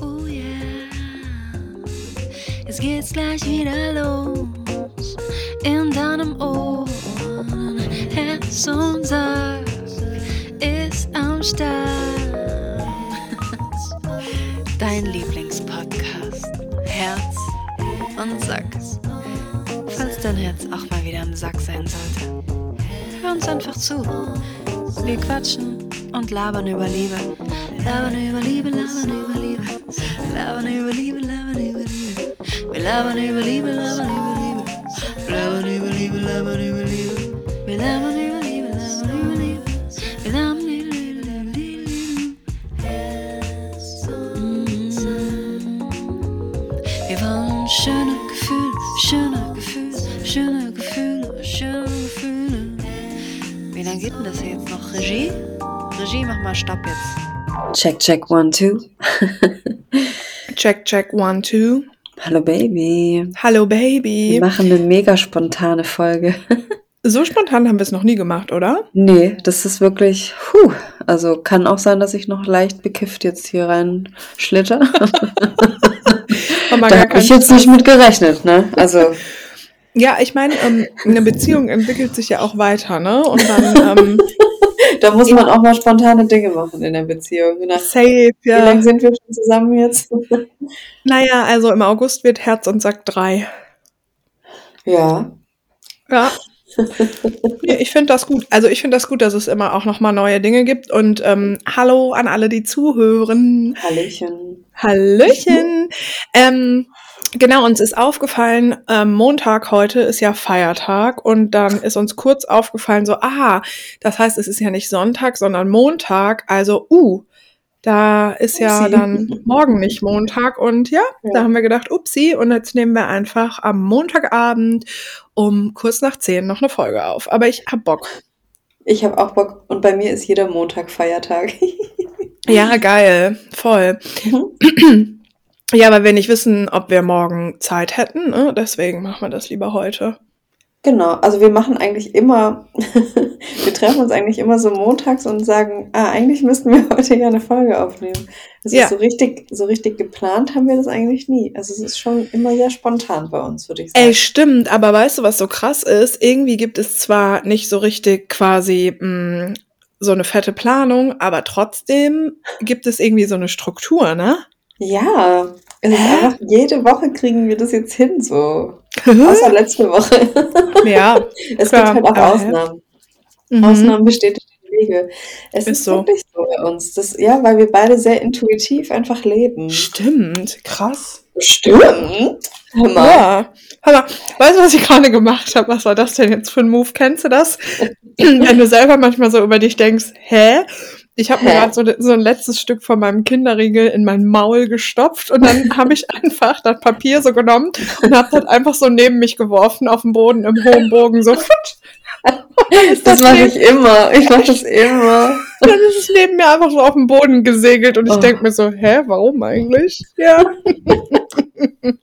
Oh yeah, jetzt geht's gleich wieder los in deinem Ohr. Herz und Sack ist am Start. Dein Lieblingspodcast. Herz und Sack. Falls dein Herz auch mal wieder im Sack sein sollte, hör uns einfach zu. Wir quatschen und labern über Liebe. Labern über Liebe, labern über Liebe. Labern über Liebe, labern über Liebe. Wir labern über Liebe, labern über Liebe. Labern über Liebe, labern über Liebe. Wir labern über Liebe, labern über Liebe. Wir labern über Liebe, Liebe, Liebe. Mm. Wir wollen schöne Gefühle, schöne Gefühle, schöne Gefühle, schöne Gefühle. Wie lange geht denn das jetzt noch? Regie? Regie, mach mal Stopp jetzt. Check, check, one, two. Check, check, one, two. Hallo Baby. Hallo Wir Baby. machen eine mega spontane Folge. So spontan haben wir es noch nie gemacht, oder? nee, das ist wirklich, puh. Also kann auch sein, dass ich noch leicht bekifft jetzt hier rein schlitter. Wir da habe ich jetzt nicht mit gerechnet, ne? Also, Ja, ich meine, ähm, eine Beziehung entwickelt sich ja auch weiter, ne? Und dann ähm, da muss man auch mal spontane Dinge machen in der Beziehung. Nach, safe, Wie lange ja. sind wir schon zusammen jetzt? Naja, also im August wird Herz und Sack 3. ja. Ja. Nee, ich finde das gut. Also ich finde das gut, dass es immer auch nochmal neue Dinge gibt. Und ähm, hallo an alle, die zuhören. Hallöchen. Hallöchen. ähm, genau, uns ist aufgefallen, ähm, Montag heute ist ja Feiertag und dann ist uns kurz aufgefallen, so, aha, das heißt, es ist ja nicht Sonntag, sondern Montag. Also, uh, da ist ja Upsi. dann morgen nicht Montag und ja, Ja. da haben wir gedacht, upsi, und jetzt nehmen wir einfach am Montagabend um kurz nach zehn noch eine Folge auf. Aber ich hab Bock. Ich habe auch Bock. Und bei mir ist jeder Montag Feiertag. Ja, geil, voll. Ja, weil wir nicht wissen, ob wir morgen Zeit hätten, ne? deswegen machen wir das lieber heute. Genau, also wir machen eigentlich immer, wir treffen uns eigentlich immer so montags und sagen, ah, eigentlich müssten wir heute ja eine Folge aufnehmen. Es Ja. ist so richtig, so richtig geplant haben wir das eigentlich nie. Also es ist schon immer sehr spontan bei uns, würde ich sagen. Ey, stimmt, aber weißt du, was so krass ist? Irgendwie gibt es zwar nicht so richtig quasi mh, so eine fette Planung, aber trotzdem gibt es irgendwie so eine Struktur, ne? Ja, es ist einfach, jede Woche kriegen wir das jetzt hin, so. Außer letzte Woche. ja. es Klar, gibt halt auch hä? Ausnahmen. Mhm. Ausnahmen bestätigen die Regel. Es Ist ist, so. wirklich so bei uns. Das, ja, weil wir beide sehr intuitiv einfach leben. Stimmt, krass. Stimmt. Hör mal. Ja. Hör mal, weißt du, was ich gerade gemacht habe? Was war das denn jetzt für ein Move? Kennst du das? Wenn du selber manchmal so über dich denkst, hä? Ich habe mir gerade so, so ein letztes Stück von meinem Kinderriegel in mein Maul gestopft und dann habe ich einfach das Papier so genommen und habe das einfach so neben mich geworfen auf den Boden im hohen Bogen so. Das das mache ich immer. Ich mache das immer. Dann ist es neben mir einfach so auf den Boden gesegelt und ich Oh. denk mir so, hä, warum eigentlich? Ja.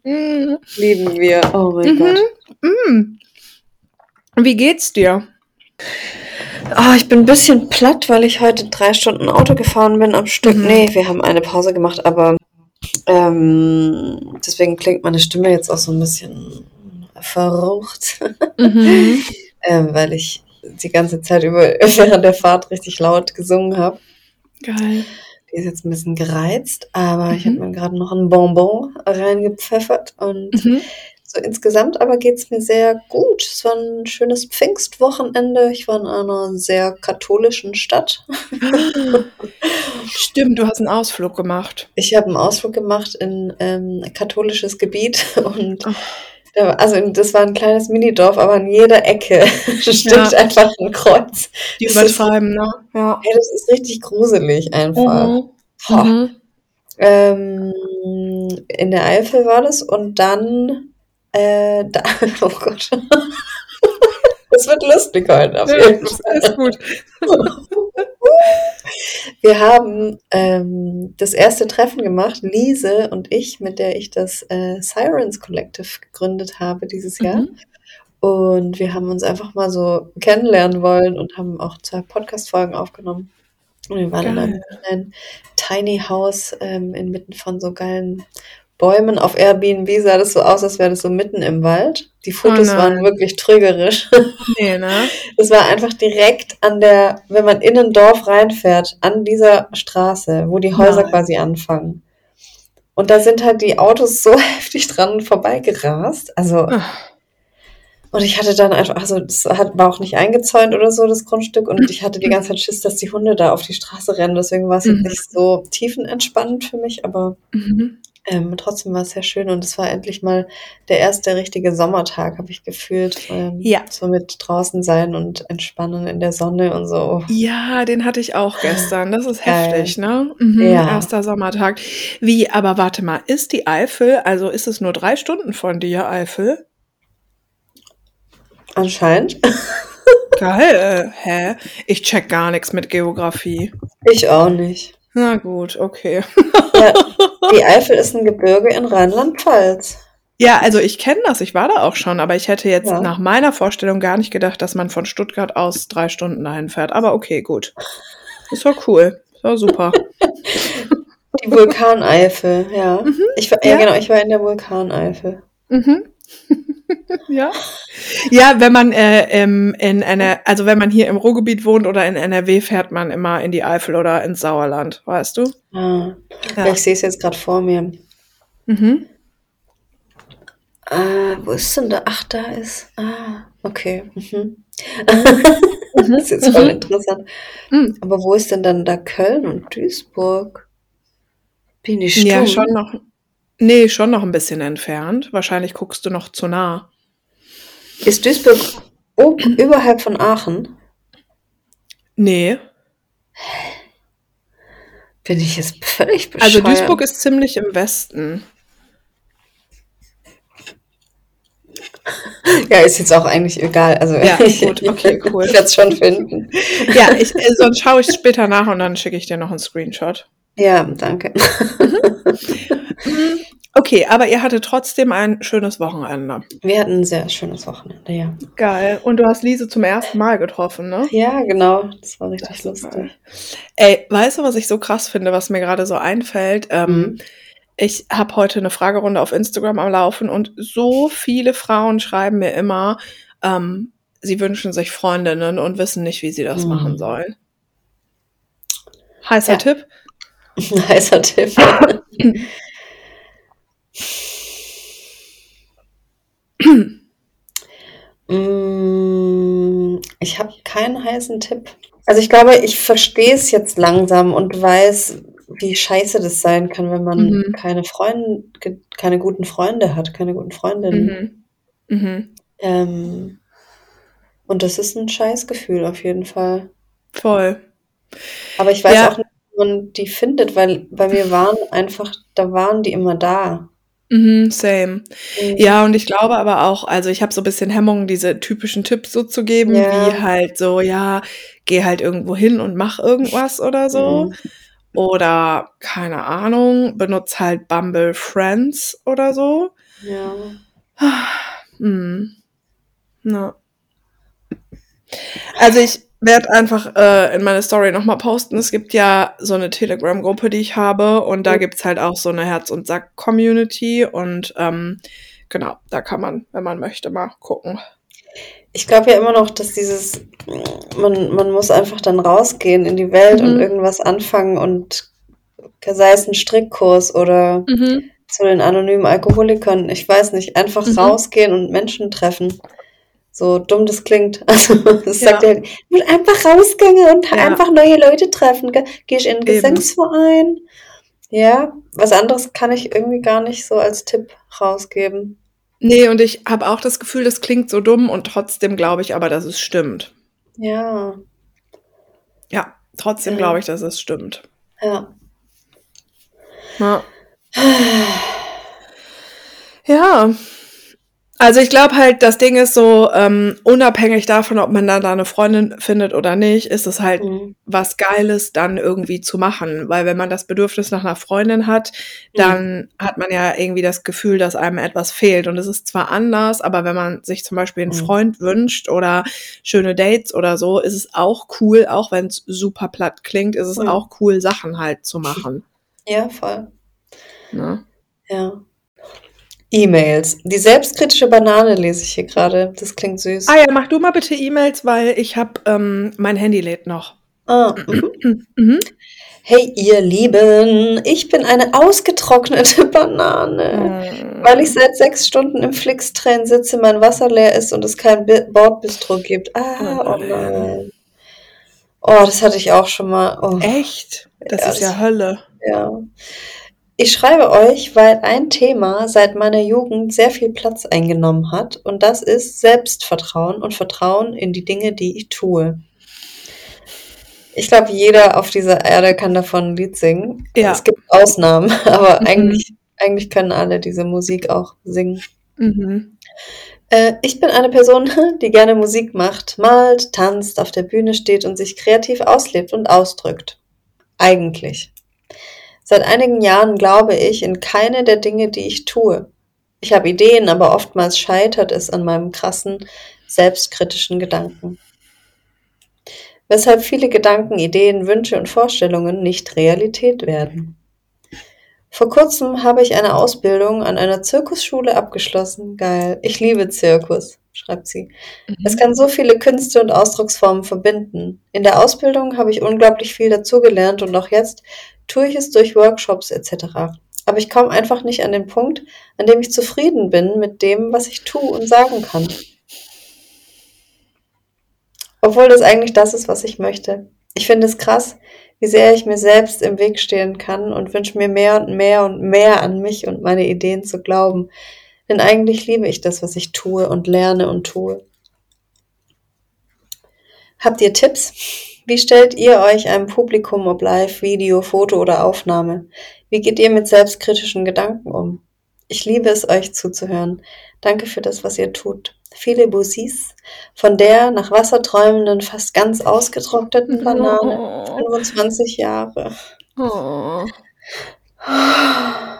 Lieben wir. Oh mein Mhm. Gott. Mm. Wie geht's dir? Oh, ich bin ein bisschen platt, weil ich heute drei Stunden Auto gefahren bin am Stück. Mhm. Nee, wir haben eine Pause gemacht, aber ähm, deswegen klingt meine Stimme jetzt auch so ein bisschen verrucht, Mhm. ähm, weil ich die ganze Zeit über während der Fahrt richtig laut gesungen habe. Geil. Die ist jetzt ein bisschen gereizt, aber ich Mhm. habe mir gerade noch ein Bonbon reingepfeffert und Mhm. So insgesamt aber geht's mir sehr gut. Es war ein schönes Pfingstwochenende. Ich war in einer sehr katholischen Stadt. Stimmt, du hast einen Ausflug gemacht. Ich habe einen Ausflug gemacht in ähm, katholisches Gebiet und Ach. da, also das war ein kleines Minidorf, aber an jeder Ecke steht Ja. einfach ein Kreuz. Die Das übertreiben, ne? Ja. Hey, das ist richtig gruselig einfach. Mhm. Mhm. Ähm, in der Eifel war das und dann, äh, da, oh Gott. Das wird lustig heute auf jeden Fall. ist gut. Wir haben ähm, das erste Treffen gemacht, Lise und ich, mit der ich das äh, Sirens Collective gegründet habe dieses Jahr. Mhm. Und wir haben uns einfach mal so kennenlernen wollen und haben auch zwei Podcast-Folgen aufgenommen. Und wir waren in einem Geil. kleinen Tiny House ähm, inmitten von so geilen Bäumen. Auf Airbnb sah das so aus, als wäre das so mitten im Wald. Die Fotos Oh waren wirklich trügerisch. Nee, ne? Es war einfach direkt an der, wenn man in ein Dorf reinfährt, an dieser Straße, wo die Häuser Nein. quasi anfangen. Und da sind halt die Autos so heftig dran vorbeigerast. Also, Ach, und ich hatte dann einfach, also das hat, war auch nicht eingezäunt oder so, das Grundstück. Und ich hatte die ganze Zeit Schiss, dass die Hunde da auf die Straße rennen. Deswegen war es jetzt Mhm. nicht so tiefenentspannend für mich, aber mhm. Ähm, trotzdem war es sehr schön. Und es war endlich mal der erste richtige Sommertag, habe ich gefühlt. Ähm, Ja. So mit draußen sein und entspannen in der Sonne und so. Ja, den hatte ich auch gestern. Das ist heftig, ne? Mhm, Ja. Erster Sommertag. Wie, aber warte mal, ist die Eifel, also ist es nur drei Stunden von dir, Eifel? Anscheinend. Geil. Hä? Ich check gar nichts mit Geografie. Ich auch nicht. Na gut, okay. Ja, die Eifel ist ein Gebirge in Rheinland-Pfalz. Ja, also ich kenne das, ich war da auch schon, aber ich hätte jetzt Ja. nach meiner Vorstellung gar nicht gedacht, dass man von Stuttgart aus drei Stunden dahin fährt. Aber okay, gut. Ist doch cool. Ist doch super. Die Vulkaneifel, ja. Ich war, ja. Ja. genau, ich war in der Vulkaneifel. Mhm. ja. Ja, wenn man äh, im, in einer, also wenn man hier im Ruhrgebiet wohnt oder in NRW, fährt man immer in die Eifel oder ins Sauerland, weißt du? Ah, Ja. Ich sehe es jetzt gerade vor mir. Mhm. Ah, wo ist denn da? Ach, da ist. Ah, okay. Mhm. Mhm. Das ist jetzt voll Mhm. interessant. Mhm. Aber wo ist denn dann da Köln und Duisburg? Bin ich stumm? Ja, schon noch. Nee, schon noch ein bisschen entfernt. Wahrscheinlich guckst du noch zu nah. Ist Duisburg oben, überhalb von Aachen? Nee. Bin ich jetzt völlig bescheuert? Also Duisburg ist ziemlich im Westen. Ja, ist jetzt auch eigentlich egal. Also Ja, ich, gut, okay, cool. Ich werde es schon finden. Ja, ich, äh, sonst schaue ich später nach und dann schicke ich dir noch einen Screenshot. Ja, danke. Okay, aber ihr hattet trotzdem ein schönes Wochenende. Wir hatten ein sehr schönes Wochenende, ja. Geil. Und du hast Lise zum ersten Mal getroffen, ne? Ja, genau. Das war richtig Das lustig. geil. Ey, weißt du, was ich so krass finde, was mir gerade so einfällt? Ähm, Mhm. Ich habe heute eine Fragerunde auf Instagram am Laufen und so viele Frauen schreiben mir immer, ähm, sie wünschen sich Freundinnen und wissen nicht, wie sie das Mhm. machen sollen. Heißer Ja. Tipp? Heißer Tipp. Mm, ich habe keinen heißen Tipp. Also ich glaube, ich verstehe es jetzt langsam und weiß, wie scheiße das sein kann, wenn man Mhm. keine Freunde, keine guten Freunde hat, keine guten Freundinnen. Mhm. Mhm. Ähm, und das ist ein Scheißgefühl auf jeden Fall. Voll. Aber ich weiß Ja. auch nicht, man die findet, weil bei mir waren einfach, da waren die immer da. Mhm, same. Mhm. Ja, und ich glaube aber auch, also ich habe so ein bisschen Hemmungen, diese typischen Tipps so zu geben, Ja. wie halt so, ja, geh halt irgendwo hin und mach irgendwas oder so. Mhm. Oder, keine Ahnung, benutz halt Bumble Friends oder so. Ja. Hm. Na. Also ich werde einfach äh, in meine Story nochmal posten. Es gibt ja so eine Telegram-Gruppe, die ich habe und da Mhm. gibt's halt auch so eine Herz- und Sack-Community und ähm, genau, da kann man, wenn man möchte, mal gucken. Ich glaube ja immer noch, dass dieses, man, man muss einfach dann rausgehen in die Welt und Mhm. irgendwas anfangen und sei es ein Strickkurs oder Mhm. zu den anonymen Alkoholikern, ich weiß nicht, einfach Mhm. rausgehen und Menschen treffen. So dumm das klingt. Also, das Ja. sagt er, ich will einfach rausgehen und Ja. einfach neue Leute treffen. Ge- Gehe ich in einen. Gesangsverein? Ja, was anderes kann ich irgendwie gar nicht so als Tipp rausgeben. Nee, und ich habe auch das Gefühl, das klingt so dumm und trotzdem glaube ich aber, dass es stimmt. Ja, Ja, trotzdem Ja. glaube ich, dass es stimmt. ja. Ja. Ja, Also ich glaube halt, das Ding ist so, ähm, unabhängig davon, ob man da, da eine Freundin findet oder nicht, ist es halt Mhm. was Geiles dann irgendwie zu machen. Weil wenn man das Bedürfnis nach einer Freundin hat, dann hat man ja irgendwie das Gefühl, dass einem etwas fehlt. Und es ist zwar anders, aber wenn man sich zum Beispiel einen Mhm. Freund wünscht oder schöne Dates oder so, ist es auch cool, auch wenn es super platt klingt, ist es Mhm. auch cool, Sachen halt zu machen. Ja, voll. Ne? Ja. E-Mails. Die selbstkritische Banane lese ich hier gerade. Das klingt süß. Ah ja, mach du mal bitte E-Mails, weil ich habe ähm, mein Handy lädt noch. Ah, mhm. Mhm. Hey, ihr Lieben, ich bin eine ausgetrocknete Banane. Weil ich seit sechs Stunden im Flixtrain sitze, mein Wasser leer ist und es kein Bi Bordbistro gibt. Ah, Oh oh nein. Oh, das hatte ich auch schon mal. Oh, Echt? Das Ja, ist ja das- Hölle. ja. Ich schreibe euch, weil ein Thema seit meiner Jugend sehr viel Platz eingenommen hat und das ist Selbstvertrauen und Vertrauen in die Dinge, die ich tue. Ich glaube, jeder auf dieser Erde kann davon ein Lied singen. Ja. Es gibt Ausnahmen, aber Mhm. eigentlich, eigentlich können alle diese Musik auch singen. Mhm. Äh, ich bin eine Person, die gerne Musik macht, malt, tanzt, auf der Bühne steht und sich kreativ auslebt und ausdrückt. Eigentlich. Seit einigen Jahren glaube ich in keine der Dinge, die ich tue. Ich habe Ideen, aber oftmals scheitert es an meinem krassen, selbstkritischen Gedanken. Weshalb viele Gedanken, Ideen, Wünsche und Vorstellungen nicht Realität werden. Vor kurzem habe ich eine Ausbildung an einer Zirkusschule abgeschlossen. Geil. Ich liebe Zirkus, schreibt sie. Es kann so viele Künste und Ausdrucksformen verbinden. In der Ausbildung habe ich unglaublich viel dazugelernt und auch jetzt tue ich es durch Workshops etc. Aber ich komme einfach nicht an den Punkt, an dem ich zufrieden bin mit dem, was ich tue und sagen kann. Obwohl das eigentlich das ist, was ich möchte. Ich finde es krass, wie sehr ich mir selbst im Weg stehen kann und wünsche mir mehr und mehr und mehr an mich und meine Ideen zu glauben. Denn eigentlich liebe ich das, was ich tue und lerne und tue. Habt ihr Tipps? Wie stellt ihr euch einem Publikum, ob live, Video, Foto oder Aufnahme? Wie geht ihr mit selbstkritischen Gedanken um? Ich liebe es, euch zuzuhören. Danke für das, was ihr tut. Viele Bussis von der nach Wasser träumenden, fast ganz ausgetrockneten Banane. 25 Jahre. Oh.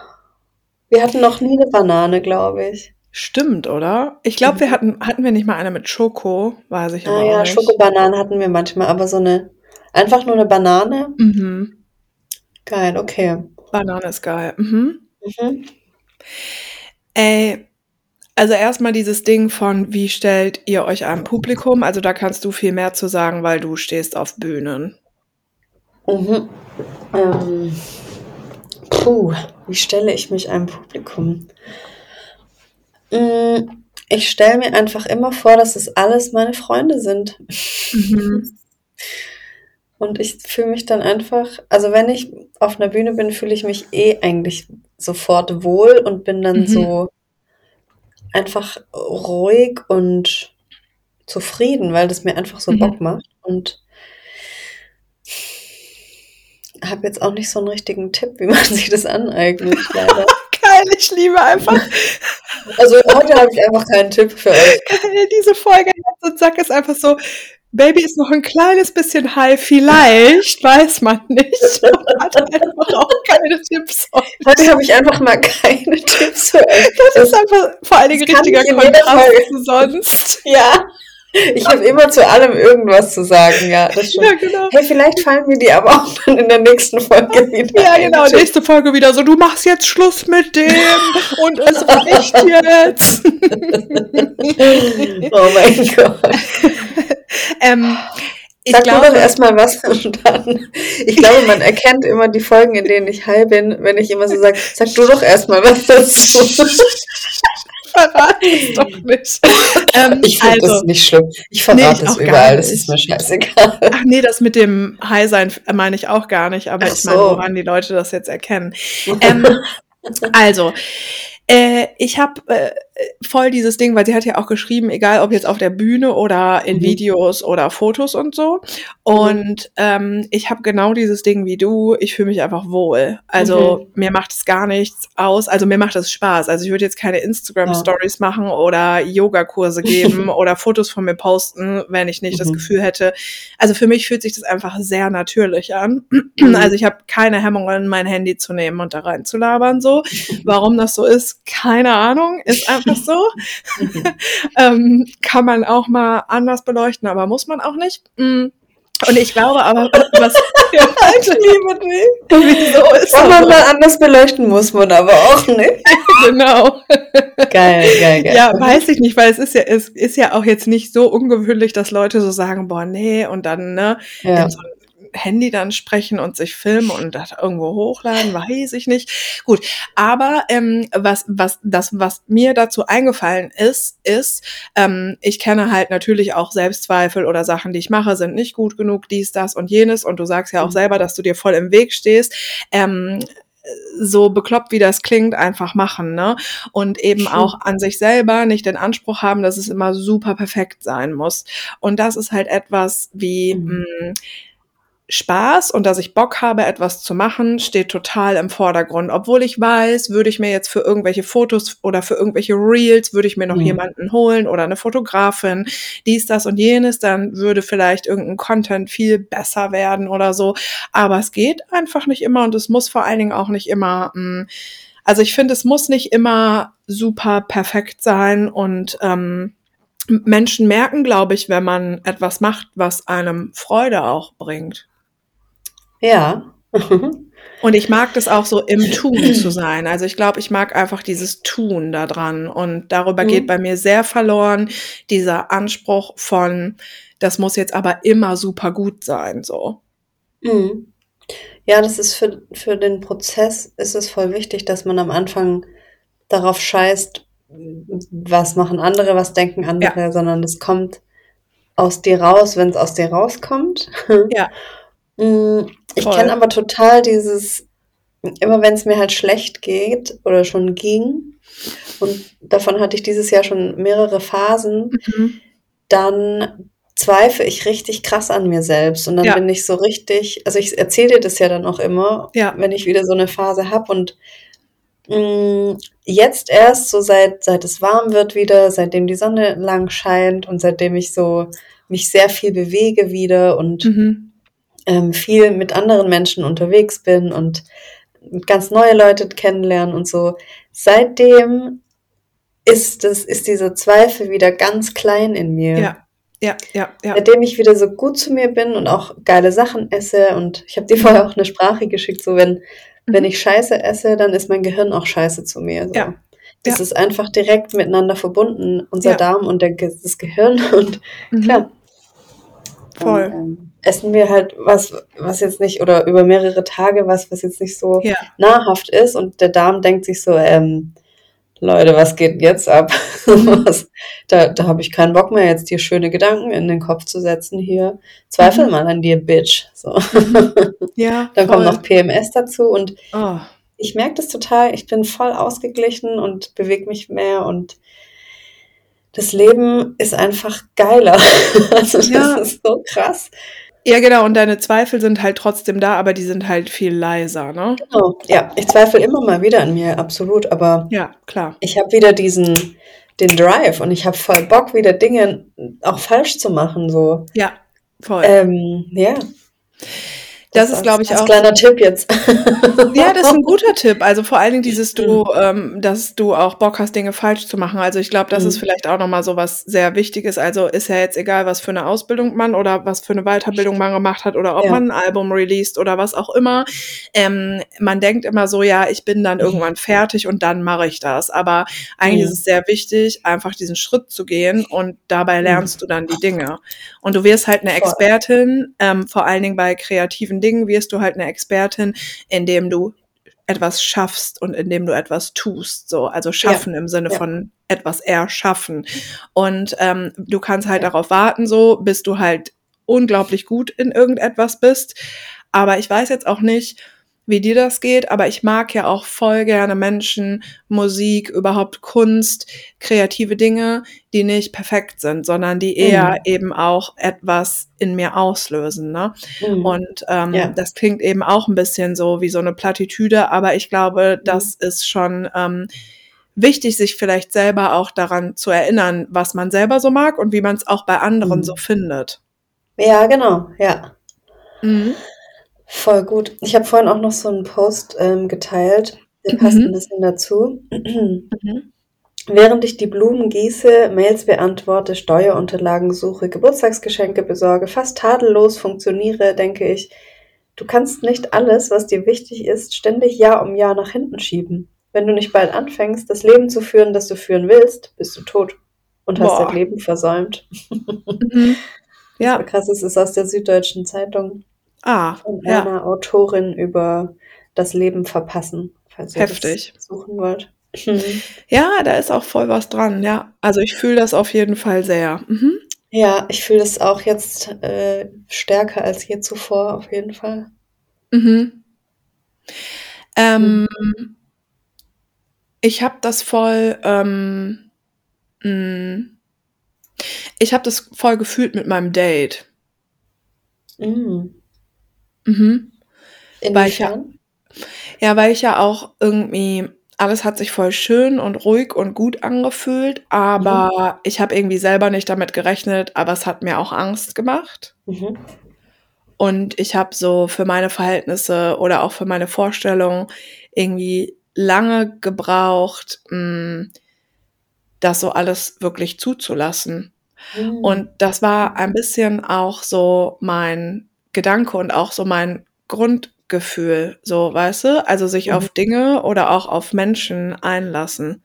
Wir hatten noch nie eine Banane, glaube ich. Stimmt, oder? Ich glaube, wir hatten, hatten wir nicht mal eine mit Schoko, weiß ich aber Ah ja, nicht. Schokobananen hatten wir manchmal, aber so eine, einfach nur eine Banane. Mhm. Geil, okay. Banane ist geil. Mhm. Mhm. Ey, also erstmal dieses Ding von, wie stellt ihr euch einem Publikum? Also da kannst du viel mehr zu sagen, weil du stehst auf Bühnen. Mhm. Ähm, puh, wie stelle ich mich einem Publikum? Mm, Ich stelle mir einfach immer vor, dass es alles meine Freunde sind. Mhm. Und ich fühle mich dann einfach, also wenn ich auf einer Bühne bin, fühle ich mich eh eigentlich sofort wohl und bin dann Mhm. so einfach ruhig und zufrieden, weil das mir einfach so Mhm. Bock macht. Und habe jetzt auch nicht so einen richtigen Tipp, wie man sich das aneignet, leider. Geil, ich liebe einfach Also heute habe ich einfach keinen Tipp für euch. geil, diese Folge. Herz und Sack ist einfach so, Baby ist noch ein kleines bisschen high, vielleicht, weiß man nicht. Und hat einfach auch keine Tipps. Heute habe ich einfach mal keine Tipps für euch. Das ist einfach vor allen Dingen richtiger Kontrast zu sonst. Ja, ich habe immer zu allem irgendwas zu sagen, ja, das stimmt. Ja, genau. Hey, vielleicht fallen mir die aber auch dann in der nächsten Folge wieder Ja, ein. genau. Nächste Folge wieder so, du machst jetzt Schluss mit dem und es reicht jetzt. Oh mein Gott. ähm, ich Sag du glaube, doch erstmal was und dann. Ich glaube, man erkennt immer die Folgen, in denen ich high bin, wenn ich immer so sage, sag du doch erstmal was dazu. Verrat es doch nicht. Ähm, Ich finde also, das nicht schlimm. Ich Nee, verrate ich es überall, das ist mir scheißegal. Ach nee, das mit dem High sein meine ich auch gar nicht, aber Ach ich meine, so. woran die Leute das jetzt erkennen. Ähm, also, äh, ich habe äh, voll dieses Ding, weil sie hat ja auch geschrieben, egal ob jetzt auf der Bühne oder in Mhm. Videos oder Fotos und so. Und ähm, ich habe genau dieses Ding wie du. Ich fühle mich einfach wohl. Also mir macht es gar nichts aus. Also mir macht es Spaß. Also ich würde jetzt keine Instagram-Stories machen oder Yogakurse geben oder Fotos von mir posten, wenn ich nicht das Mhm. Gefühl hätte. Also für mich fühlt sich das einfach sehr natürlich an. Mhm. Also ich habe keine Hemmungen, mein Handy zu nehmen und da reinzulabern so. Warum das so ist, keine Ahnung. Ist einfach so. ähm, kann man auch mal anders beleuchten, aber muss man auch nicht. Mm. Und ich glaube aber, was ja, Ich liebe dich. wieso ist Kann man das mal anders beleuchten, muss man aber auch nicht. genau. Geil, geil, geil. Ja, weiß ich nicht, weil es ist ja, es ist ja auch jetzt nicht so ungewöhnlich, dass Leute so sagen, boah, nee, und dann, ne, Ja. in so ein Handy dann sprechen und sich filmen und das irgendwo hochladen, weiß ich nicht. Gut, aber ähm, was, was, das, was mir dazu eingefallen ist, ist, ähm, ich kenne halt natürlich auch Selbstzweifel oder Sachen, die ich mache, sind nicht gut genug, dies, das und jenes. Und du sagst ja auch Mhm. selber, dass du dir voll im Weg stehst. Ähm, so bekloppt wie das klingt, einfach machen, ne? Und eben auch an sich selber nicht den Anspruch haben, dass es immer super perfekt sein muss. Und das ist halt etwas wie Mhm. mh, Spaß und dass ich Bock habe, etwas zu machen, steht total im Vordergrund. Obwohl ich weiß, würde ich mir jetzt für irgendwelche Fotos oder für irgendwelche Reels, würde ich mir noch Mhm. jemanden holen oder eine Fotografin, dies, das und jenes, dann würde vielleicht irgendein Content viel besser werden oder so. Aber es geht einfach nicht immer und es muss vor allen Dingen auch nicht immer, mh, also ich finde, es muss nicht immer super perfekt sein und ähm, Menschen merken, glaube ich, wenn man etwas macht, was einem Freude auch bringt. Ja. Und ich mag das auch so im Tun zu sein. Also ich glaube, ich mag einfach dieses Tun da dran. Und darüber Mhm. geht bei mir sehr verloren dieser Anspruch von, das muss jetzt aber immer super gut sein, so. Mhm. Ja, das ist für, für den Prozess ist es voll wichtig, dass man am Anfang darauf scheißt, was machen andere, was denken andere, sondern es kommt aus dir raus, wenn es aus dir rauskommt. Ja. Mm, Ich kenne aber total dieses, immer wenn es mir halt schlecht geht oder schon ging, und davon hatte ich dieses Jahr schon mehrere Phasen, Mhm. dann zweifle ich richtig krass an mir selbst und dann Ja. bin ich so richtig, also ich erzähle dir das ja dann auch immer, Ja. wenn ich wieder so eine Phase habe und mh, jetzt erst so seit seit es warm wird wieder, seitdem die Sonne lang scheint und seitdem ich so mich sehr viel bewege wieder und Mhm. Ähm, viel mit anderen Menschen unterwegs bin und ganz neue Leute kennenlernen und so. Seitdem ist es, ist dieser Zweifel wieder ganz klein in mir. Ja. Ja, ja, ja. Seitdem ich wieder so gut zu mir bin und auch geile Sachen esse und ich habe dir vorher auch eine Sprache geschickt, so wenn, wenn ich Scheiße esse, dann ist mein Gehirn auch Scheiße zu mir. So. Ja. Das Ja. ist einfach direkt miteinander verbunden, unser Ja. Darm und der, das Gehirn und Mhm. klar. Voll. Dann, ähm, essen wir halt was, was jetzt nicht, oder über mehrere Tage was, was jetzt nicht so Ja. nahrhaft ist und der Darm denkt sich so, ähm, Leute, was geht jetzt ab? Was, da da habe ich keinen Bock mehr, jetzt dir schöne Gedanken in den Kopf zu setzen hier. Zweifel Mhm. mal an dir, Bitch. So. Ja. Dann voll. kommt noch PMS dazu und Oh. ich merke das total, ich bin voll ausgeglichen und bewege mich mehr und das Leben ist einfach geiler. Also das Ja. ist so krass. Ja, genau. Und deine Zweifel sind halt trotzdem da, aber die sind halt viel leiser, ne? Genau. Ja, ich zweifle immer mal wieder an mir, absolut, aber Ja, klar. ich habe wieder diesen den Drive und ich habe voll Bock, wieder Dinge auch falsch zu machen, so. Ja, voll. Ähm, ja. Das ist, glaube ich, auch- kleiner Tipp jetzt. Ja, das ist ein guter Tipp. Also vor allen Dingen dieses du, ähm, dass du auch Bock hast, Dinge falsch zu machen. Also ich glaube, das Mhm. ist vielleicht auch nochmal so was sehr Wichtiges. Also ist ja jetzt egal, was für eine Ausbildung man oder was für eine Weiterbildung man gemacht hat oder ob Ja. man ein Album released oder was auch immer. Ähm, man denkt immer so, ja, ich bin dann irgendwann fertig und dann mache ich das. Aber eigentlich Mhm. ist es sehr wichtig, einfach diesen Schritt zu gehen und dabei Mhm. lernst du dann die Dinge. Und du wirst halt eine. Expertin, ähm, vor allen Dingen bei kreativen Dingen wirst du halt eine Expertin, indem du etwas schaffst und indem du etwas tust. So, also schaffen im Sinne ja. von etwas erschaffen. Und ähm, du kannst halt Ja. darauf warten, so bis du halt unglaublich gut in irgendetwas bist. Aber ich weiß jetzt auch nicht, wie dir das geht, aber ich mag ja auch voll gerne Menschen, Musik, überhaupt Kunst, kreative Dinge, die nicht perfekt sind, sondern die eher Mhm. eben auch etwas in mir auslösen. Ne? Mhm. Und ähm, Ja. das klingt eben auch ein bisschen so wie so eine Plattitüde, aber ich glaube, Mhm. das ist schon ähm, wichtig, sich vielleicht selber auch daran zu erinnern, was man selber so mag und wie man es auch bei anderen Mhm. so findet. Ja, genau, ja. Mhm. Voll gut. Ich habe vorhin auch noch so einen Post ähm, geteilt, der passt ein Mhm. bisschen dazu. Mhm. Während ich die Blumen gieße, Mails beantworte, Steuerunterlagen suche, Geburtstagsgeschenke besorge, fast tadellos funktioniere, denke ich, du kannst nicht alles, was dir wichtig ist, ständig Jahr um Jahr nach hinten schieben. Wenn du nicht bald anfängst, das Leben zu führen, das du führen willst, bist du tot und hast dein Boah. Leben versäumt. Mhm. Ja. krass, es ist aus der Süddeutschen Zeitung Ah, von ja. einer Autorin über das Leben verpassen, falls ihr Heftig. das suchen wollt. Mhm. Ja, da ist auch voll was dran, ja. Also ich fühle das auf jeden Fall sehr. Mhm. Ja, ich fühle es auch jetzt äh, stärker als je zuvor, auf jeden Fall. Mhm. Mhm. Ähm, ich habe das voll, ähm, mh, ich habe das voll gefühlt mit meinem Date. Mhm. Mhm. Weil ich ja, Inwiefern? ja, weil ich ja auch irgendwie, alles hat sich voll schön und ruhig und gut angefühlt, Mhm. aber ich habe irgendwie selber nicht damit gerechnet, aber es hat mir auch Angst gemacht. Mhm. Und ich habe so für meine Verhältnisse oder auch für meine Vorstellung irgendwie lange gebraucht, mh, das so alles wirklich zuzulassen. Mhm. Und das war ein bisschen auch so mein Gedanke und auch so mein Grundgefühl, so, weißt du? Also sich Mhm. auf Dinge oder auch auf Menschen einlassen.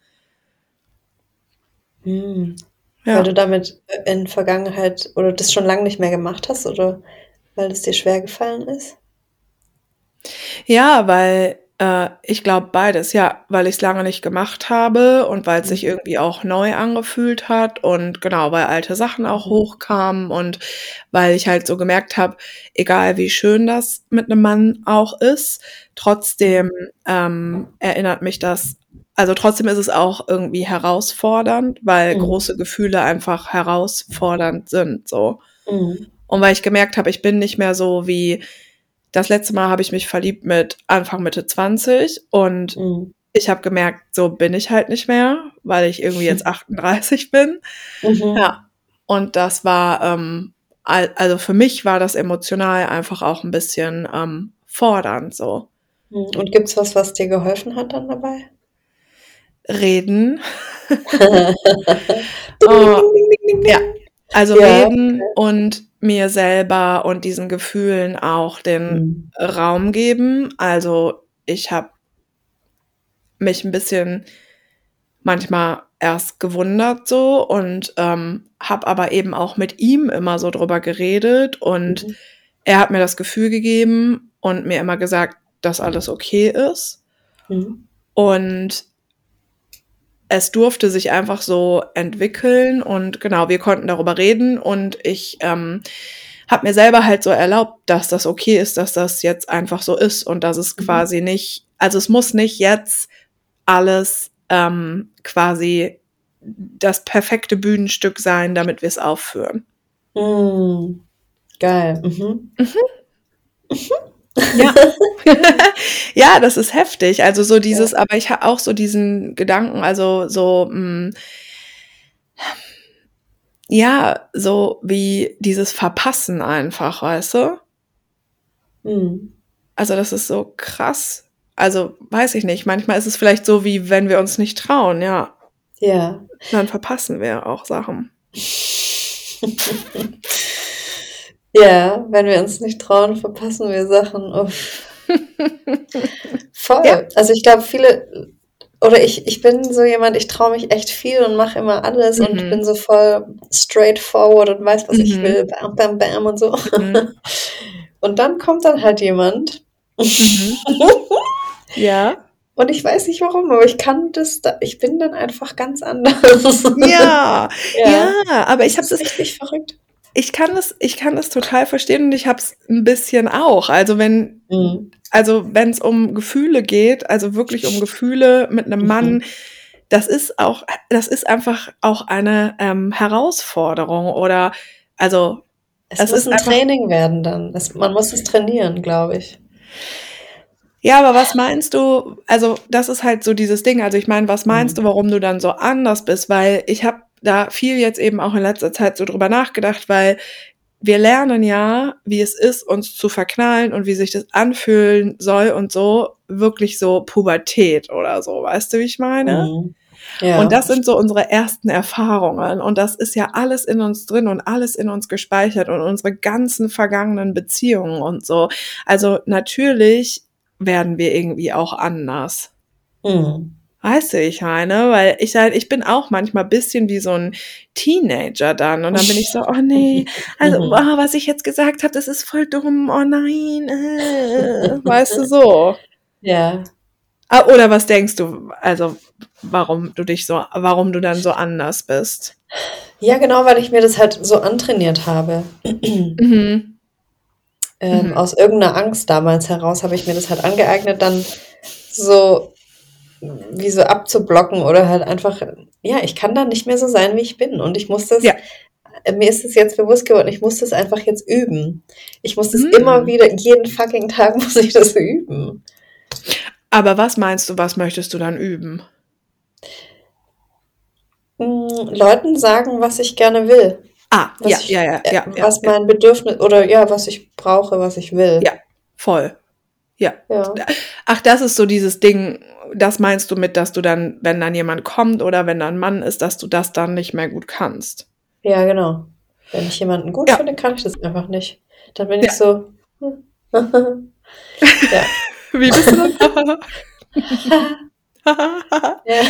Mhm. Weil du Ja. damit in Vergangenheit oder das schon lange nicht mehr gemacht hast oder weil es dir schwer gefallen ist? Ja, weil äh, ich glaube beides, ja, weil ich es lange nicht gemacht habe und weil es sich Mhm. irgendwie auch neu angefühlt hat und genau, weil alte Sachen auch Mhm. hochkamen und weil ich halt so gemerkt habe, egal wie schön das mit einem Mann auch ist, trotzdem ähm, erinnert mich das, also trotzdem ist es auch irgendwie herausfordernd, weil Mhm. große Gefühle einfach herausfordernd sind, so. Mhm. Und weil ich gemerkt habe, ich bin nicht mehr so wie das letzte Mal habe ich mich verliebt mit Anfang Mitte 20 und Mhm. ich habe gemerkt, so bin ich halt nicht mehr, weil ich irgendwie jetzt 38 bin. Mhm. Ja, und das war, ähm, al also für mich war das emotional einfach auch ein bisschen ähm, fordernd so. Mhm. Und gibt's was, was dir geholfen hat dann dabei? Reden. Oh, ja, also Ja, reden und mir selber und diesen Gefühlen auch den Mhm. Raum geben. Also ich habe mich ein bisschen manchmal erst gewundert so und ähm, habe aber eben auch mit ihm immer so drüber geredet und Mhm. er hat mir das Gefühl gegeben und mir immer gesagt, dass alles okay ist Mhm. und es durfte sich einfach so entwickeln und genau, wir konnten darüber reden und ich ähm, habe mir selber halt so erlaubt, dass das okay ist, dass das jetzt einfach so ist und dass es Mhm. quasi nicht, also es muss nicht jetzt alles ähm, quasi das perfekte Bühnenstück sein, damit wir es aufführen. Mhm. Geil. Mhm. Mhm. Ja. ja, das ist heftig. Also so Ja. dieses, aber ich habe auch so diesen Gedanken, also so, mh, ja, so wie dieses Verpassen einfach, weißt du? Mhm. Also das ist so krass. Also weiß ich nicht. Manchmal ist es vielleicht so, wie wenn wir uns nicht trauen, ja. Ja. Dann verpassen wir auch Sachen. Ja, wenn wir uns nicht trauen, verpassen wir Sachen. Uff. Voll. Ja. Also ich glaube, viele, oder ich, ich bin so jemand, ich traue mich echt viel und mache immer alles und bin Mhm. so voll straightforward und weiß, was ich Mhm. will, bam, bam, bam und so. Mhm. Und dann kommt dann halt jemand Mhm. Ja. und ich weiß nicht warum, aber ich kann das, da, ich bin dann einfach ganz anders. Ja. Ja, Ja, aber ich habe das richtig verrückt. Ich kann es, ich kann es total verstehen und ich habe es ein bisschen auch. Also wenn, Mhm. also wenn es um Gefühle geht, also wirklich um Gefühle mit einem Mann, Mhm. das ist auch, das ist einfach auch eine ähm, Herausforderung oder also Es Es muss ist ein einfach- Training werden dann. Es, man muss es trainieren, glaube ich. Ja, aber was meinst du? Also, das ist halt so dieses Ding. Also, ich meine, was meinst Mhm. du, warum du dann so anders bist? Weil ich habe da viel jetzt eben auch in letzter Zeit so drüber nachgedacht, weil wir lernen ja, wie es ist, uns zu verknallen und wie sich das anfühlen soll und so wirklich so Pubertät oder so. Weißt du, wie ich meine? Mhm. Ja. Und das sind so unsere ersten Erfahrungen. Und das ist ja alles in uns drin und alles in uns gespeichert und unsere ganzen vergangenen Beziehungen und so. Also natürlich werden wir irgendwie auch anders. Mhm. Weißt du, ich meine, weil ich halt, ich bin auch manchmal bisschen wie so ein Teenager dann und dann bin ich so, oh nee, also Mhm. oh, was ich jetzt gesagt habe, das ist voll dumm, oh nein, äh, weißt du so. Ja. Ah, Oder was denkst du, also warum du dich so, warum du dann so anders bist? Ja, genau, weil ich mir das halt so antrainiert habe. Mhm. Ähm, Mhm. Aus irgendeiner Angst damals heraus habe ich mir das halt angeeignet, dann so wie so abzublocken oder halt einfach, ja, ich kann da nicht mehr so sein, wie ich bin. Und ich muss das, Ja. mir ist es jetzt bewusst geworden, ich muss das einfach jetzt üben. Ich muss das Mhm. immer wieder, jeden fucking Tag muss ich das üben. Aber was meinst du, was möchtest du dann üben? Mm, Leuten sagen, was ich gerne will. Ah, ja, ich, ja, ja, äh, ja, ja, was ja, mein Bedürfnis oder ja, was ich brauche, was ich will. Ja. voll. Ja. Ja. Ach, das ist so dieses Ding, das meinst du mit, dass du dann, wenn dann jemand kommt oder wenn da ein Mann ist, dass du das dann nicht mehr gut kannst. Ja, genau. Wenn ich jemanden gut Ja. finde, kann ich das einfach nicht. Dann bin Ja. ich so. hm. ja. Wie bist du dann? ja.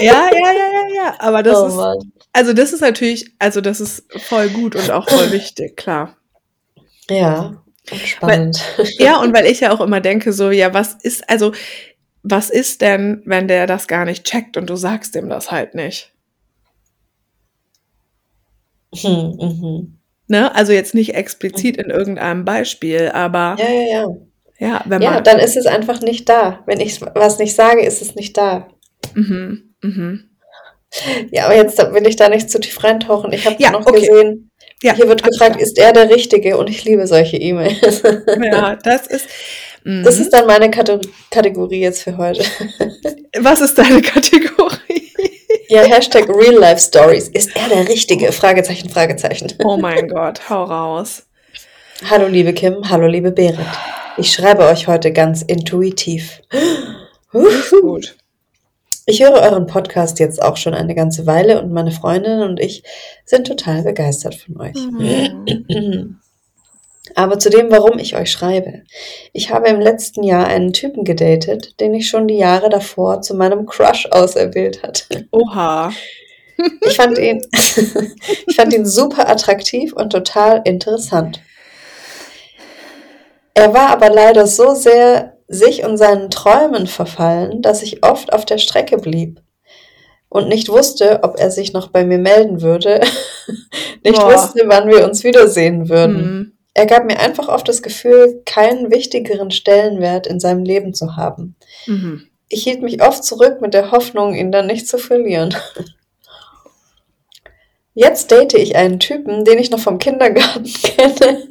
ja, ja, ja, ja. Aber das oh ist, Mann. also das ist natürlich, also das ist voll gut und auch voll wichtig, klar. Ja. Spannend. Ja, und weil ich ja auch immer denke, so, ja, was ist, also, was ist denn, wenn der das gar nicht checkt und du sagst dem das halt nicht? Hm, mhm. Ne? Also jetzt nicht explizit in irgendeinem Beispiel, aber Ja, ja, ja. ja, wenn Ja, man. dann ist es einfach nicht da. Wenn ich was nicht sage, ist es nicht da. Mhm, mhm. Ja, aber jetzt will ich da nicht zu tief reintauchen. Ich habe Ja, noch okay. gesehen, Ja, hier wird gefragt, klar. ist er der Richtige? Und ich liebe solche E-Mails. Ja, das ist. Mhm. Das ist dann meine Kategor- Kategorie jetzt für heute. Was ist deine Kategorie? Ja, Hashtag Real Life Stories. Ist er der Richtige? Fragezeichen, Fragezeichen. Oh mein Gott, hau raus. Hallo liebe Kim, hallo liebe Berit. Ich schreibe euch heute ganz intuitiv. Gut. Ich höre euren Podcast jetzt auch schon eine ganze Weile und meine Freundin und ich sind total begeistert von euch. Mhm. Aber zu dem, warum ich euch schreibe. Ich habe im letzten Jahr einen Typen gedatet, den ich schon die Jahre davor zu meinem Crush auserwählt hatte. Oha. Ich fand ihn, ich fand ihn super attraktiv und total interessant. Er war aber leider so sehr sich und seinen Träumen verfallen, dass ich oft auf der Strecke blieb und nicht wusste, ob er sich noch bei mir melden würde, nicht Boah. wusste, wann wir uns wiedersehen würden. Mhm. Er gab mir einfach oft das Gefühl, keinen wichtigeren Stellenwert in seinem Leben zu haben. Mhm. Ich hielt mich oft zurück mit der Hoffnung, ihn dann nicht zu verlieren. Jetzt date ich einen Typen, den ich noch vom Kindergarten kenne.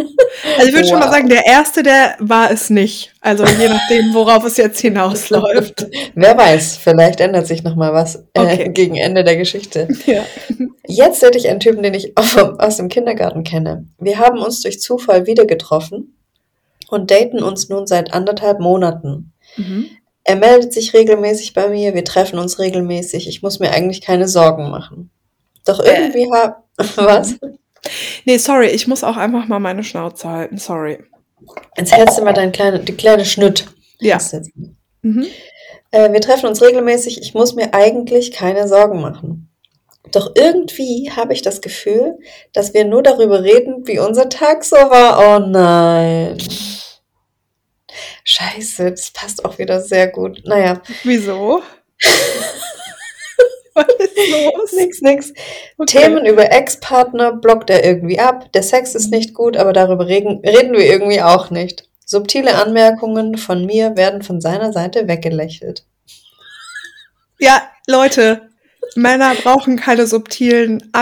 Also ich würde schon mal Wow. sagen, der erste, der war es nicht. Also je nachdem, worauf es jetzt hinausläuft. Wer weiß, vielleicht ändert sich noch mal was äh, Okay. gegen Ende der Geschichte. Ja. Jetzt date ich einen Typen, den ich aus dem Kindergarten kenne. Wir haben uns durch Zufall wieder getroffen und daten uns nun seit anderthalb Monaten. Mhm. Er meldet sich regelmäßig bei mir, wir treffen uns regelmäßig. Ich muss mir eigentlich keine Sorgen machen. Doch irgendwie hab was? Nee, sorry, ich muss auch einfach mal meine Schnauze halten. Sorry. Jetzt hältst du mal dein kleine, die kleine Schnitt. Ja. Mhm. Äh, wir treffen uns regelmäßig. Ich muss mir eigentlich keine Sorgen machen. Doch irgendwie habe ich das Gefühl, dass wir nur darüber reden, wie unser Tag so war. Oh nein. Scheiße, das passt auch wieder sehr gut. Naja, Wieso? Los? Nix, nix. Okay. Themen über Ex-Partner blockt er irgendwie ab. Der Sex ist nicht gut, aber darüber reden, reden wir irgendwie auch nicht. Subtile Anmerkungen von mir werden von seiner Seite weggelächelt. Ja, Leute, Männer brauchen keine subtilen äh,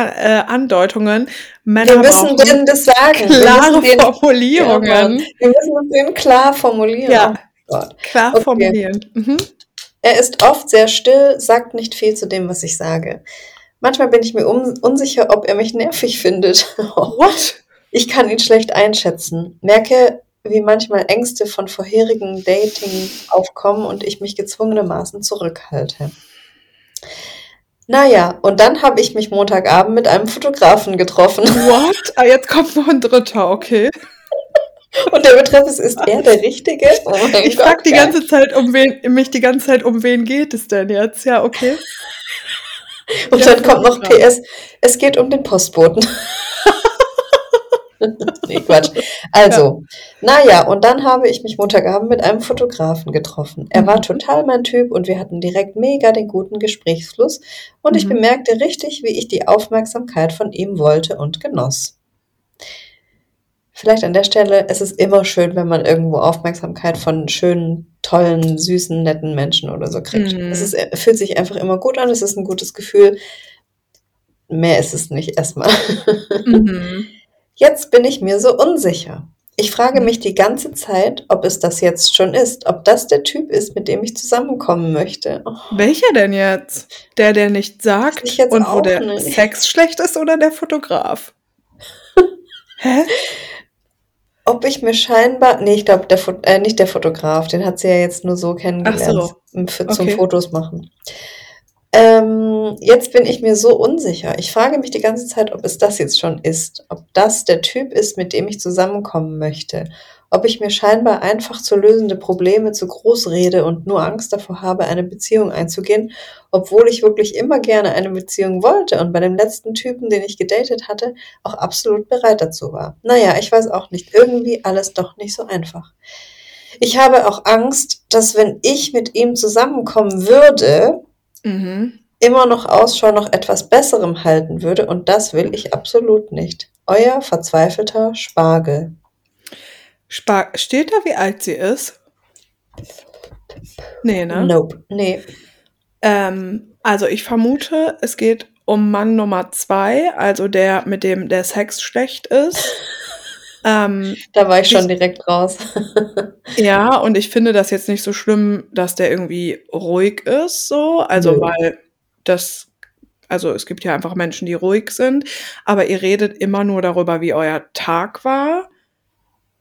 Andeutungen. Männer Wir müssen brauchen denen das sagen. klare wir ja, Formulierungen. Mann. wir müssen uns denen klar formulieren. Ja. Oh klar Okay. formulieren. Mhm. Er ist oft sehr still, sagt nicht viel zu dem, was ich sage. Manchmal bin ich mir un unsicher, ob er mich nervig findet. What? Ich kann ihn schlecht einschätzen. Merke, wie manchmal Ängste von vorherigen Dating aufkommen und ich mich gezwungenermaßen zurückhalte. Naja, und dann habe ich mich Montagabend mit einem Fotografen getroffen. What? Ah, jetzt kommt noch ein dritter, okay. Und der Betreff ist, ist er der Richtige? Oh Ich Gott, frag die geil. ganze Zeit, um wen, mich die ganze Zeit, um wen geht es denn jetzt? Ja, okay. Und der dann kommt noch Fotograf. PS, es geht um den Postboten. nee, Quatsch. Also, naja, und dann habe ich mich Montagabend mit einem Fotografen getroffen. Er war Mhm. total mein Typ und wir hatten direkt mega den guten Gesprächsfluss und ich Mhm. bemerkte richtig, wie ich die Aufmerksamkeit von ihm wollte und genoss. Vielleicht an der Stelle, es ist immer schön, wenn man irgendwo Aufmerksamkeit von schönen, tollen, süßen, netten Menschen oder so kriegt. Mhm. Es ist, es fühlt sich einfach immer gut an, es ist ein gutes Gefühl. Mehr ist es nicht erstmal. Mhm. Jetzt bin ich mir so unsicher. Ich frage mich die ganze Zeit, ob es das jetzt schon ist, ob das der Typ ist, mit dem ich zusammenkommen möchte. Oh, Welcher denn jetzt? Der, der nicht sagt und wo der nicht. Sex schlecht ist oder der Fotograf? Hä? Ob ich mir scheinbar, nee, ich glaube, der Fo äh, nicht der Fotograf, den hat sie ja jetzt nur so kennengelernt so. für, zum Okay. Fotos machen. Ähm, jetzt bin ich mir so unsicher. Ich frage mich die ganze Zeit, ob es das jetzt schon ist, ob das der Typ ist, mit dem ich zusammenkommen möchte, ob ich mir scheinbar einfach zu lösende Probleme zu groß rede und nur Angst davor habe, eine Beziehung einzugehen, obwohl ich wirklich immer gerne eine Beziehung wollte und bei dem letzten Typen, den ich gedatet hatte, auch absolut bereit dazu war. Naja, ich weiß auch nicht, irgendwie alles doch nicht so einfach. Ich habe auch Angst, dass wenn ich mit ihm zusammenkommen würde, Mhm. immer noch Ausschau nach etwas Besserem halten würde und das will ich absolut nicht. Euer verzweifelter Spargel. Spar Steht da, wie alt sie ist? Nee, ne? Nope. Nee. Ähm, also ich vermute, es geht um Mann Nummer zwei, also der, mit dem der Sex schlecht ist. ähm, Da war ich schon Ich- direkt raus. ja, und ich finde das jetzt nicht so schlimm, dass der irgendwie ruhig ist, so. Also, Nö. weil das, also es gibt ja einfach Menschen, die ruhig sind, aber ihr redet immer nur darüber, wie euer Tag war.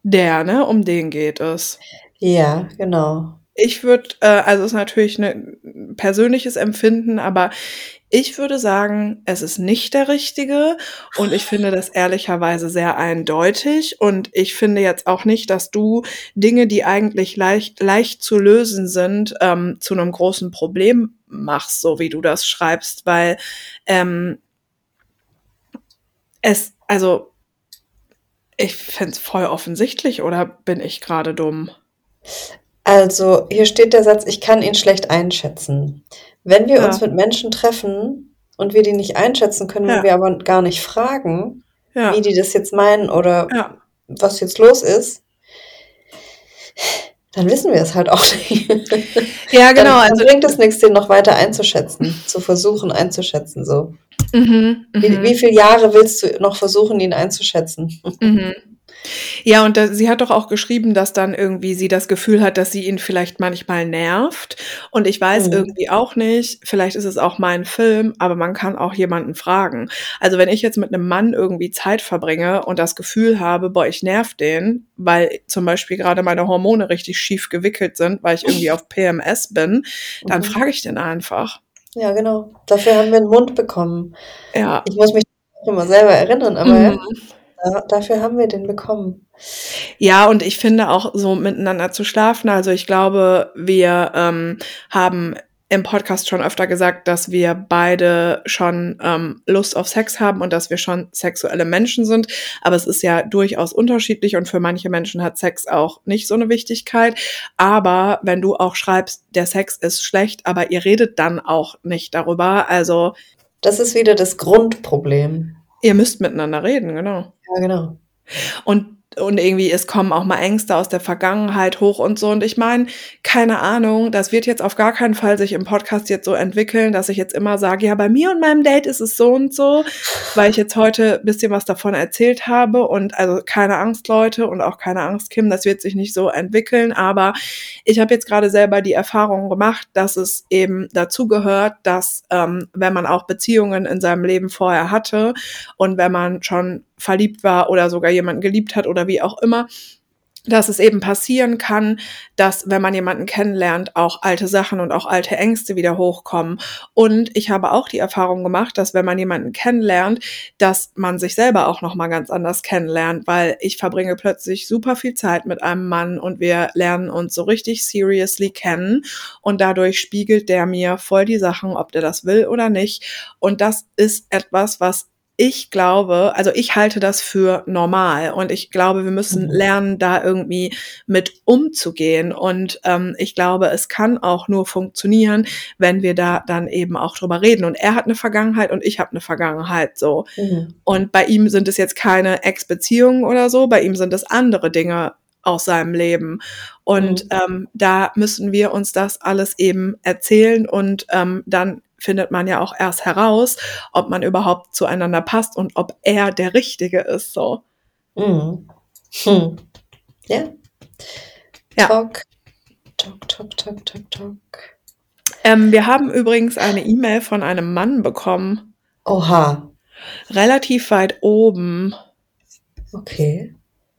Der, ne, um den geht es. ja, genau. Ich würde, äh, also es ist natürlich ein persönliches Empfinden, aber ich würde sagen, es ist nicht der richtige und ich finde das ehrlicherweise sehr eindeutig und ich finde jetzt auch nicht, dass du Dinge, die eigentlich leicht, leicht zu lösen sind, ähm, zu einem großen Problem machst, so wie du das schreibst, weil ähm, es, also ich finde es voll offensichtlich oder bin ich gerade dumm? Also, hier steht der Satz, ich kann ihn schlecht einschätzen. Wenn wir Ja. uns mit Menschen treffen und wir die nicht einschätzen können, Ja. wenn wir aber gar nicht fragen, Ja, wie die das jetzt meinen oder ja. was jetzt los ist, dann wissen wir es halt auch nicht. Ja, genau. Dann, Also, dann bringt es nichts, den noch weiter einzuschätzen, zu versuchen einzuschätzen. So. Mhm, Wie, mhm, wie viele Jahre willst du noch versuchen, ihn einzuschätzen? mhm. Ja, und da, sie hat doch auch geschrieben, dass dann irgendwie sie das Gefühl hat, dass sie ihn vielleicht manchmal nervt. Und ich weiß Mhm. irgendwie auch nicht, vielleicht ist es auch mein Film, aber man kann auch jemanden fragen. Also wenn ich jetzt mit einem Mann irgendwie Zeit verbringe und das Gefühl habe, boah, ich nerv den, weil zum Beispiel gerade meine Hormone richtig schief gewickelt sind, weil ich irgendwie auf PMS bin, dann Mhm. frage ich den einfach. Ja, genau. Dafür haben wir einen Mund bekommen. Ja. Ich muss mich immer selber erinnern, aber Mhm. ja, da, dafür haben wir den bekommen. Ja, und ich finde auch so miteinander zu schlafen. Also ich glaube, wir ähm, haben im Podcast schon öfter gesagt, dass wir beide schon ähm, Lust auf Sex haben und dass wir schon sexuelle Menschen sind. Aber es ist ja durchaus unterschiedlich und für manche Menschen hat Sex auch nicht so eine Wichtigkeit. Aber wenn du auch schreibst, der Sex ist schlecht, aber ihr redet dann auch nicht darüber, also Das ist wieder das Grundproblem. Ihr müsst miteinander reden, genau. Ja, genau. Und und irgendwie es kommen auch mal Ängste aus der Vergangenheit hoch und so. Und ich meine, keine Ahnung, das wird jetzt auf gar keinen Fall sich im Podcast jetzt so entwickeln, dass ich jetzt immer sage, ja, bei mir und meinem Date ist es so und so, weil ich jetzt heute bisschen was davon erzählt habe. Und also keine Angst, Leute, und auch keine Angst, Kim, das wird sich nicht so entwickeln. Aber ich habe jetzt gerade selber die Erfahrung gemacht, dass es eben dazu gehört, dass ähm, wenn man auch Beziehungen in seinem Leben vorher hatte und wenn man schon verliebt war oder sogar jemanden geliebt hat oder wie auch immer, dass es eben passieren kann, dass wenn man jemanden kennenlernt, auch alte Sachen und auch alte Ängste wieder hochkommen. Und ich habe auch die Erfahrung gemacht, dass wenn man jemanden kennenlernt, dass man sich selber auch noch mal ganz anders kennenlernt, weil ich verbringe plötzlich super viel Zeit mit einem Mann und wir lernen uns so richtig seriously kennen und dadurch spiegelt der mir voll die Sachen, ob der das will oder nicht. Und das ist etwas, was ich glaube, also ich halte das für normal und ich glaube, wir müssen mhm. lernen, da irgendwie mit umzugehen. Und ähm, ich glaube, es kann auch nur funktionieren, wenn wir da dann eben auch drüber reden. Und er hat eine Vergangenheit und ich habe eine Vergangenheit so. Mhm. Und bei ihm sind es jetzt keine Ex-Beziehungen oder so, bei ihm sind es andere Dinge aus seinem Leben. Und mhm. ähm, da müssen wir uns das alles eben erzählen und ähm, dann findet man ja auch erst heraus, ob man überhaupt zueinander passt und ob er der Richtige ist. So. Mhm. Hm. Ja. ja. Talk. Talk, talk, talk, talk, talk. Ähm, wir haben übrigens eine E-Mail von einem Mann bekommen. Oha. Relativ weit oben. Okay.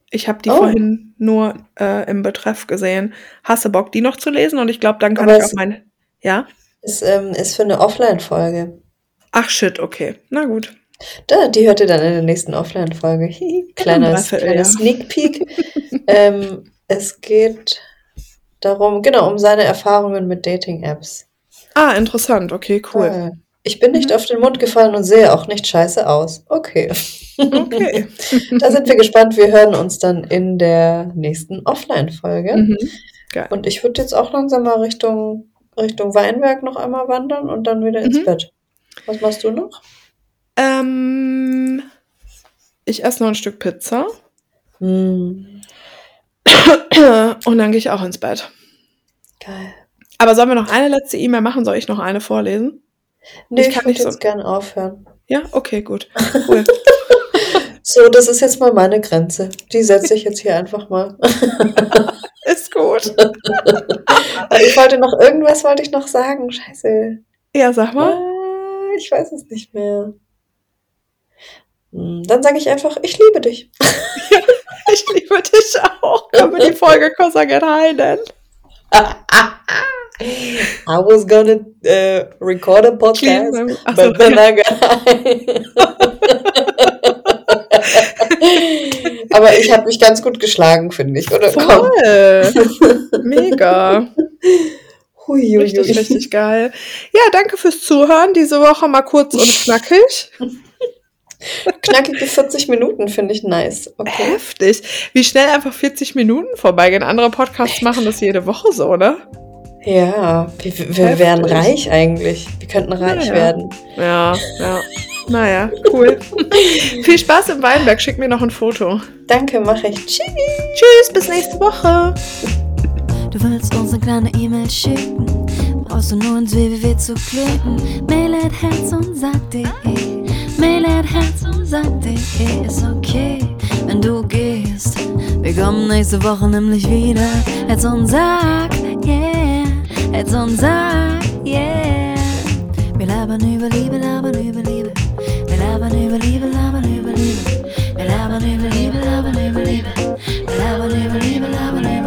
Ich habe die oh. vorhin nur äh, im Betreff gesehen. Hasse Bock, die noch zu lesen? Und ich glaube, dann kann Aber ich auch mein. Ja? Ist, ähm, ist für eine Offline-Folge. Ach shit, okay. Na gut. Da, die hört ihr dann in der nächsten Offline-Folge. kleiner kleiner ja. Sneak Peek. ähm, es geht darum, genau, um seine Erfahrungen mit Dating-Apps. Ah, interessant. Okay, cool. Ah, ich bin nicht mhm. auf den Mund gefallen und sehe auch nicht scheiße aus. Okay. Okay. da sind wir gespannt. Wir hören uns dann in der nächsten Offline-Folge. Mhm. Und ich würde jetzt auch langsam mal Richtung Richtung Weinberg noch einmal wandern und dann wieder ins mhm. Bett. Was machst du noch? Ähm, ich esse noch ein Stück Pizza. Mm. Und dann gehe ich auch ins Bett. Geil. Aber sollen wir noch eine letzte E-Mail machen? Soll ich noch eine vorlesen? Nee, ich, ich kann nicht jetzt so gerne aufhören. Ja, okay, gut. Cool. So, das ist jetzt mal meine Grenze. Die setze ich jetzt hier einfach mal. Ist gut. ich wollte noch irgendwas wollte ich noch sagen. Scheiße. Ja, sag mal. Ah, ich weiß es nicht mehr. Hm, dann sage ich einfach, ich liebe dich. ich liebe dich auch. Können wir die Folge High nennen? I was gonna uh, record a podcast, but then I got high. Aber ich habe mich ganz gut geschlagen, finde ich, oder? Voll. Mega. Hui, hui, richtig, richtig geil. Ja, danke fürs Zuhören. Diese Woche mal kurz und knackig. Knackige 40 Minuten finde ich nice. Okay. Heftig. Wie schnell einfach 40 Minuten vorbeigehen. Andere Podcasts machen das jede Woche so, ne? Ja, wir, wir wären reich eigentlich. Wir könnten reich ja. werden. Ja, ja. Naja, cool. Viel Spaß im Weinberg. Schick mir noch ein Foto. Danke, mache ich. Tschüss. Tschüss, bis nächste Woche. Du willst uns eine kleine E-Mail schicken, brauchst du nur ins www zu klicken. Mail at herz und sag.de. Mail at herz und sag.de ist okay, wenn du gehst. Wir kommen nächste Woche nämlich wieder. Herz und sag, yeah. Herz und sag, yeah. Wir labern über Liebe, labern über Liebe. Wir labern über Liebe, labern